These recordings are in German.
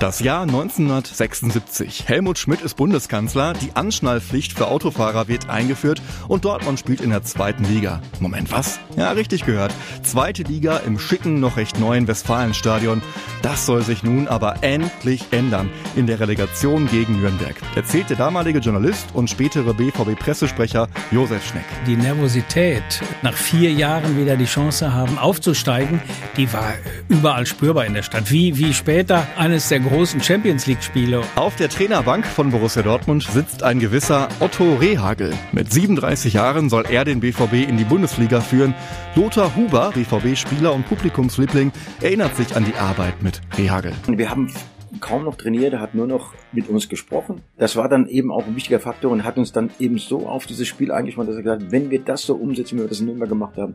Das Jahr 1976. Helmut Schmidt ist Bundeskanzler, die Anschnallpflicht für Autofahrer wird eingeführt und Dortmund spielt in der zweiten Liga. Moment, was? Ja, richtig gehört. Zweite Liga im schicken, noch recht neuen Westfalenstadion. Das soll sich nun aber endlich ändern in der Relegation gegen Nürnberg, erzählt der damalige Journalist und spätere BVB-Pressesprecher Josef Schneck. Die Nervosität, nach vier Jahren wieder die Chance haben aufzusteigen, die war überall spürbar in der Stadt. Wie, wie später eines der großen Champions League-Spiele. Auf der Trainerbank von Borussia Dortmund sitzt ein gewisser Otto Rehagel. Mit 37 Jahren soll er den BVB in die Bundesliga führen. Lothar Huber, BVB-Spieler und Publikumsliebling, erinnert sich an die Arbeit mit Rehagel. Wir haben kaum noch trainiert, er hat nur noch mit uns gesprochen. Das war dann eben auch ein wichtiger Faktor und hat uns dann eben so auf dieses Spiel eingespannt, dass er gesagt hat, wenn wir das so umsetzen, wie wir das in Nürnberg gemacht haben,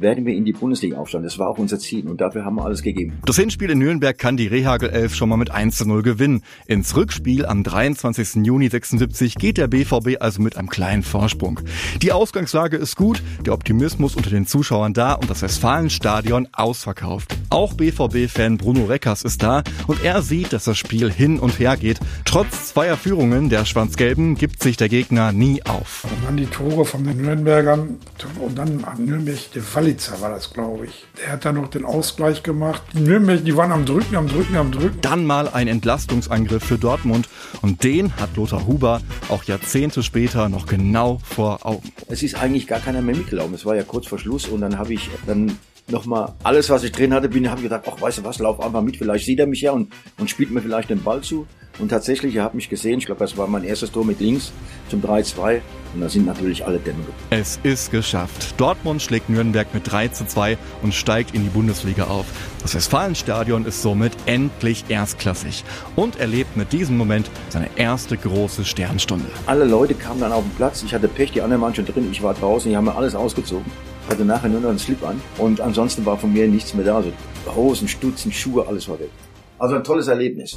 werden wir in die Bundesliga aufsteigen. Das war auch unser Ziel und dafür haben wir alles gegeben. Das Hinspiel in Nürnberg kann die Rehagel 11 schon mal mit 1 zu 0 gewinnen. Ins Rückspiel am 23. Juni 76 geht der BVB also mit einem kleinen Vorsprung. Die Ausgangslage ist gut, der Optimismus unter den Zuschauern da und das Westfalenstadion ausverkauft. Auch BVB-Fan Bruno Reckers ist da und er sieht, dass das Spiel hin und her geht. Trotz zweier Führungen der Schwarz-Gelben gibt sich der Gegner nie auf. Und dann die Tore von den Nürnbergern und dann an Nürnberg die Falle Skalitzer war das, glaube ich. Der hat dann noch den Ausgleich gemacht. Die Nürnberg, die waren am Drücken, am Drücken, am Drücken. Dann mal ein Entlastungsangriff für Dortmund. Und den hat Lothar Huber auch Jahrzehnte später noch genau vor Augen. Es ist eigentlich gar keiner mehr mitgelaufen. Es war ja kurz vor Schluss und dann habe ich dann nochmal alles, was ich drin hatte, bin, habe ich gedacht, ach, weißt du was, lauf einfach mit, vielleicht sieht er mich ja und, und spielt mir vielleicht den Ball zu. Und tatsächlich, er hat mich gesehen, ich glaube, das war mein erstes Tor mit links zum 3-2. Und da sind natürlich alle Dämme. Es ist geschafft. Dortmund schlägt Nürnberg mit 3 zu 2 und steigt in die Bundesliga auf. Das Westfalenstadion ist somit endlich erstklassig und erlebt mit diesem Moment seine erste große Sternstunde. Alle Leute kamen dann auf den Platz. Ich hatte Pech, die anderen waren schon drin. Ich war draußen, die haben mir alles ausgezogen. Hatte nachher nur noch einen Slip an. Und ansonsten war von mir nichts mehr da. Also Hosen, Stutzen, Schuhe, alles war weg. Also ein tolles Erlebnis.